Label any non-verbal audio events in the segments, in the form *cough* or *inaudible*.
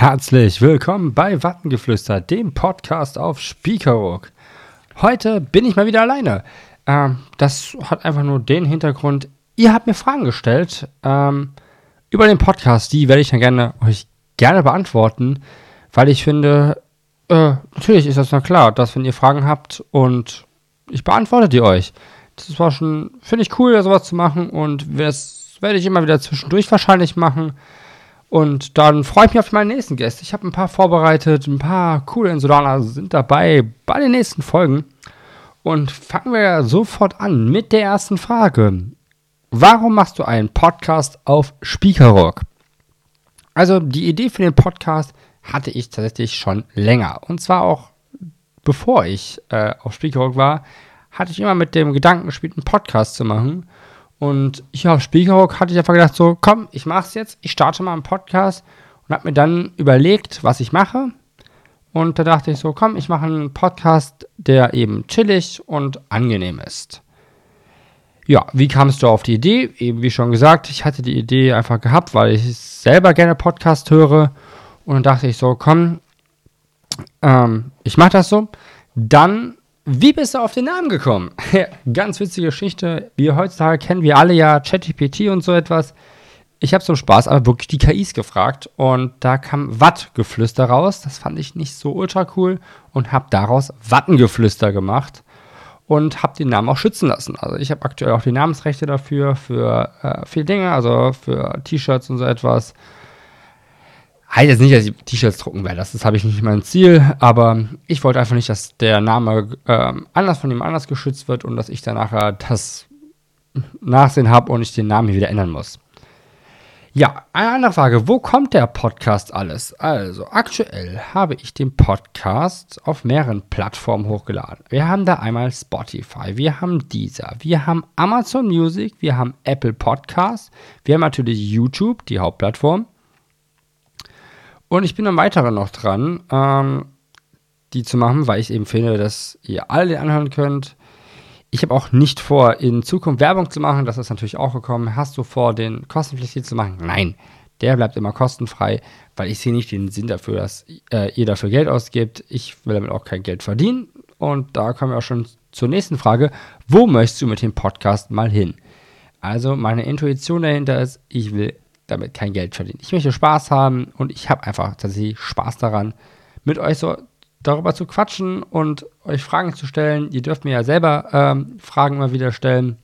Herzlich willkommen bei Wattengeflüster, dem Podcast auf Spiekeroog. Heute bin ich mal wieder alleine. Ähm, das hat einfach nur den Hintergrund, ihr habt mir Fragen gestellt ähm, über den Podcast. Die werde ich dann gerne euch gerne beantworten, weil ich finde, äh, natürlich ist das na klar, dass wenn ihr Fragen habt und ich beantworte die euch. Das war schon, finde ich cool, sowas zu machen und das werde ich immer wieder zwischendurch wahrscheinlich machen. Und dann freue ich mich auf meine nächsten Gäste. Ich habe ein paar vorbereitet, ein paar coole Insulaner sind dabei bei den nächsten Folgen. Und fangen wir sofort an mit der ersten Frage. Warum machst du einen Podcast auf Speakerrock? Also die Idee für den Podcast hatte ich tatsächlich schon länger. Und zwar auch bevor ich äh, auf Speakerrock war, hatte ich immer mit dem Gedanken gespielt, einen Podcast zu machen. Und hier auf Spiegelrock hatte ich einfach gedacht, so, komm, ich mach's jetzt, ich starte mal einen Podcast und habe mir dann überlegt, was ich mache. Und da dachte ich so, komm, ich mache einen Podcast, der eben chillig und angenehm ist. Ja, wie kamst du auf die Idee? Eben wie schon gesagt, ich hatte die Idee einfach gehabt, weil ich selber gerne Podcast höre. Und dann dachte ich so, komm, ähm, ich mache das so. Dann wie bist du auf den Namen gekommen? *laughs* Ganz witzige Geschichte. Wir heutzutage kennen wir alle ja ChatGPT und so etwas. Ich habe zum Spaß aber wirklich die KIs gefragt und da kam Wattgeflüster raus. Das fand ich nicht so ultra cool und habe daraus Wattengeflüster gemacht und habe den Namen auch schützen lassen. Also ich habe aktuell auch die Namensrechte dafür für äh, viele Dinge, also für T-Shirts und so etwas. Heißt jetzt nicht, dass ich T-Shirts drucken werde, das, das habe ich nicht mein Ziel, aber ich wollte einfach nicht, dass der Name ähm, anders von ihm anders geschützt wird und dass ich dann nachher das Nachsehen habe und ich den Namen hier wieder ändern muss. Ja, eine andere Frage, wo kommt der Podcast alles? Also, aktuell habe ich den Podcast auf mehreren Plattformen hochgeladen. Wir haben da einmal Spotify, wir haben Deezer, wir haben Amazon Music, wir haben Apple Podcasts, wir haben natürlich YouTube, die Hauptplattform. Und ich bin am weiteren noch dran, ähm, die zu machen, weil ich eben finde, dass ihr alle anhören könnt. Ich habe auch nicht vor, in Zukunft Werbung zu machen. Das ist natürlich auch gekommen. Hast du vor, den kostenpflichtig zu machen? Nein, der bleibt immer kostenfrei, weil ich sehe nicht den Sinn dafür, dass äh, ihr dafür Geld ausgibt. Ich will damit auch kein Geld verdienen. Und da kommen wir auch schon zur nächsten Frage. Wo möchtest du mit dem Podcast mal hin? Also meine Intuition dahinter ist, ich will damit kein Geld verdienen. Ich möchte Spaß haben und ich habe einfach tatsächlich Spaß daran, mit euch so darüber zu quatschen und euch Fragen zu stellen. Ihr dürft mir ja selber ähm, Fragen immer wieder stellen.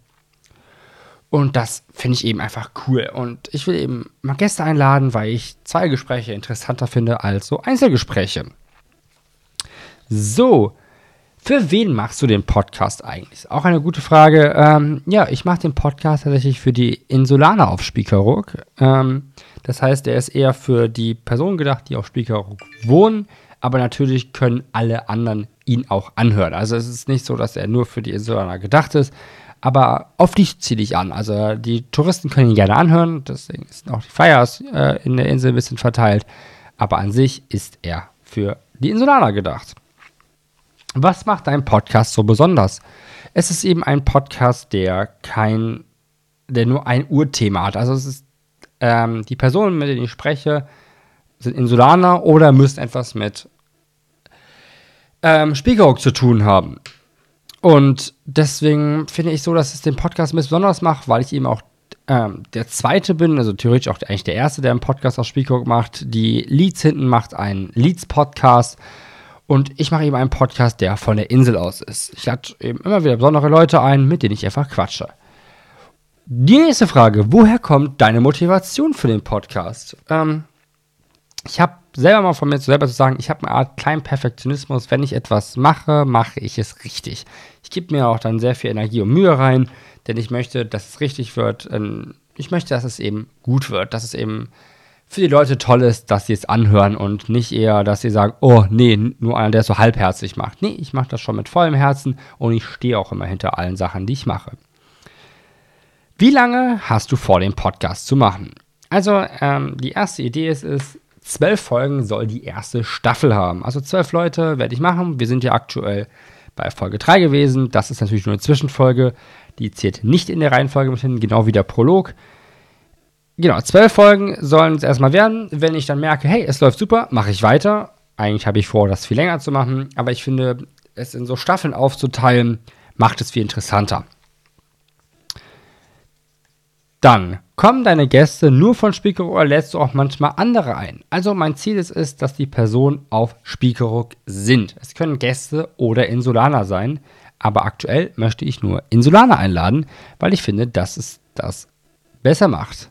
Und das finde ich eben einfach cool. Und ich will eben mal Gäste einladen, weil ich zwei Gespräche interessanter finde als so Einzelgespräche. So, für wen machst du den Podcast eigentlich? Auch eine gute Frage. Ähm, ja, ich mache den Podcast tatsächlich für die Insulaner auf Spiekeroog. Ähm, das heißt, er ist eher für die Personen gedacht, die auf Spiekeroog wohnen. Aber natürlich können alle anderen ihn auch anhören. Also es ist nicht so, dass er nur für die Insulaner gedacht ist. Aber auf dich ziehe ich an. Also die Touristen können ihn gerne anhören. Deswegen sind auch die Feiers äh, in der Insel ein bisschen verteilt. Aber an sich ist er für die Insulaner gedacht. Was macht dein Podcast so besonders? Es ist eben ein Podcast, der kein, der nur ein Urthema hat. Also es ist, ähm, die Personen, mit denen ich spreche, sind Insulaner oder müssen etwas mit ähm, Spiekeroog zu tun haben. Und deswegen finde ich so, dass es den Podcast ein besonders macht, weil ich eben auch ähm, der zweite bin, also theoretisch auch eigentlich der erste, der einen Podcast auf Spiekeroog macht. Die Leads hinten macht einen Leads-Podcast. Und ich mache eben einen Podcast, der von der Insel aus ist. Ich lade eben immer wieder besondere Leute ein, mit denen ich einfach quatsche. Die nächste Frage: Woher kommt deine Motivation für den Podcast? Ähm, ich habe selber mal von mir selber zu sagen, ich habe eine Art kleinen Perfektionismus. Wenn ich etwas mache, mache ich es richtig. Ich gebe mir auch dann sehr viel Energie und Mühe rein, denn ich möchte, dass es richtig wird. Ähm, ich möchte, dass es eben gut wird, dass es eben für die Leute toll ist, dass sie es anhören und nicht eher, dass sie sagen, oh nee, nur einer, der es so halbherzig macht. Nee, ich mache das schon mit vollem Herzen und ich stehe auch immer hinter allen Sachen, die ich mache. Wie lange hast du vor, den Podcast zu machen? Also, ähm, die erste Idee ist es, zwölf Folgen soll die erste Staffel haben. Also zwölf Leute werde ich machen. Wir sind ja aktuell bei Folge 3 gewesen. Das ist natürlich nur eine Zwischenfolge. Die zählt nicht in der Reihenfolge mit hin, genau wie der Prolog genau, zwölf Folgen sollen es erstmal werden. Wenn ich dann merke, hey, es läuft super, mache ich weiter. Eigentlich habe ich vor, das viel länger zu machen, aber ich finde, es in so Staffeln aufzuteilen, macht es viel interessanter. Dann kommen deine Gäste nur von Spiekerook oder lädst du auch manchmal andere ein. Also mein Ziel ist es, dass die Personen auf Spiekerook sind. Es können Gäste oder Insulaner sein, aber aktuell möchte ich nur Insulaner einladen, weil ich finde, dass es das besser macht.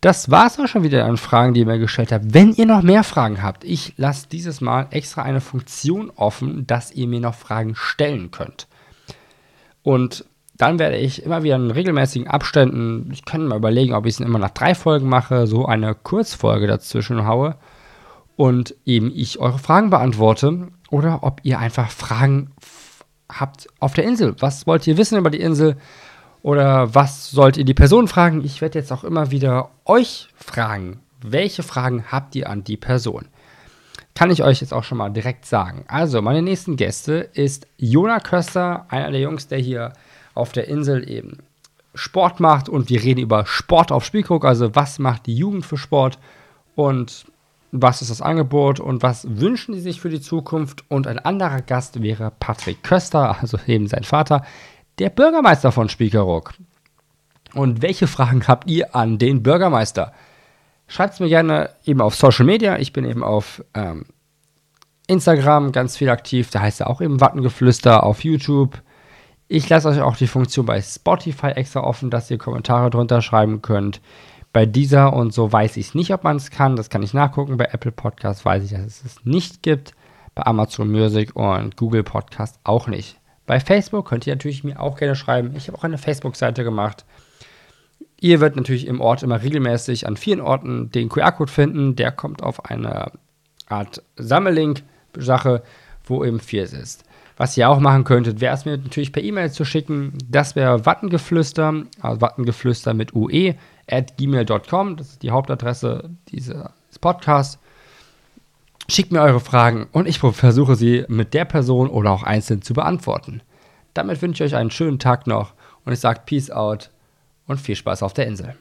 Das war es auch schon wieder an Fragen, die ihr mir gestellt habt. Wenn ihr noch mehr Fragen habt, ich lasse dieses Mal extra eine Funktion offen, dass ihr mir noch Fragen stellen könnt. Und dann werde ich immer wieder in regelmäßigen Abständen, ich kann mal überlegen, ob ich es immer nach drei Folgen mache, so eine Kurzfolge dazwischen haue und eben ich eure Fragen beantworte oder ob ihr einfach Fragen habt auf der Insel. Was wollt ihr wissen über die Insel? Oder was sollt ihr die Person fragen? Ich werde jetzt auch immer wieder euch fragen. Welche Fragen habt ihr an die Person? Kann ich euch jetzt auch schon mal direkt sagen. Also, meine nächsten Gäste ist Jona Köster, einer der Jungs, der hier auf der Insel eben Sport macht und wir reden über Sport auf Spielkrug, also was macht die Jugend für Sport und was ist das Angebot und was wünschen sie sich für die Zukunft. Und ein anderer Gast wäre Patrick Köster, also eben sein Vater, der Bürgermeister von Spiekeroog. Und welche Fragen habt ihr an den Bürgermeister? Schreibt es mir gerne eben auf Social Media. Ich bin eben auf ähm, Instagram ganz viel aktiv. Da heißt er auch eben Wattengeflüster auf YouTube. Ich lasse euch auch die Funktion bei Spotify extra offen, dass ihr Kommentare drunter schreiben könnt. Bei dieser und so weiß ich nicht, ob man es kann. Das kann ich nachgucken. Bei Apple Podcast weiß ich, dass es es nicht gibt. Bei Amazon Music und Google Podcast auch nicht. Bei Facebook könnt ihr natürlich mir auch gerne schreiben. Ich habe auch eine Facebook-Seite gemacht. Ihr werdet natürlich im Ort immer regelmäßig an vielen Orten den QR-Code finden. Der kommt auf eine Art Sammellink-Sache, wo eben viel ist. Was ihr auch machen könntet, wäre es mir natürlich per E-Mail zu schicken. Das wäre Wattengeflüster, also Wattengeflüster mit UE at gmail.com. Das ist die Hauptadresse dieses Podcasts. Schickt mir eure Fragen und ich versuche sie mit der Person oder auch einzeln zu beantworten. Damit wünsche ich euch einen schönen Tag noch und ich sage Peace out und viel Spaß auf der Insel.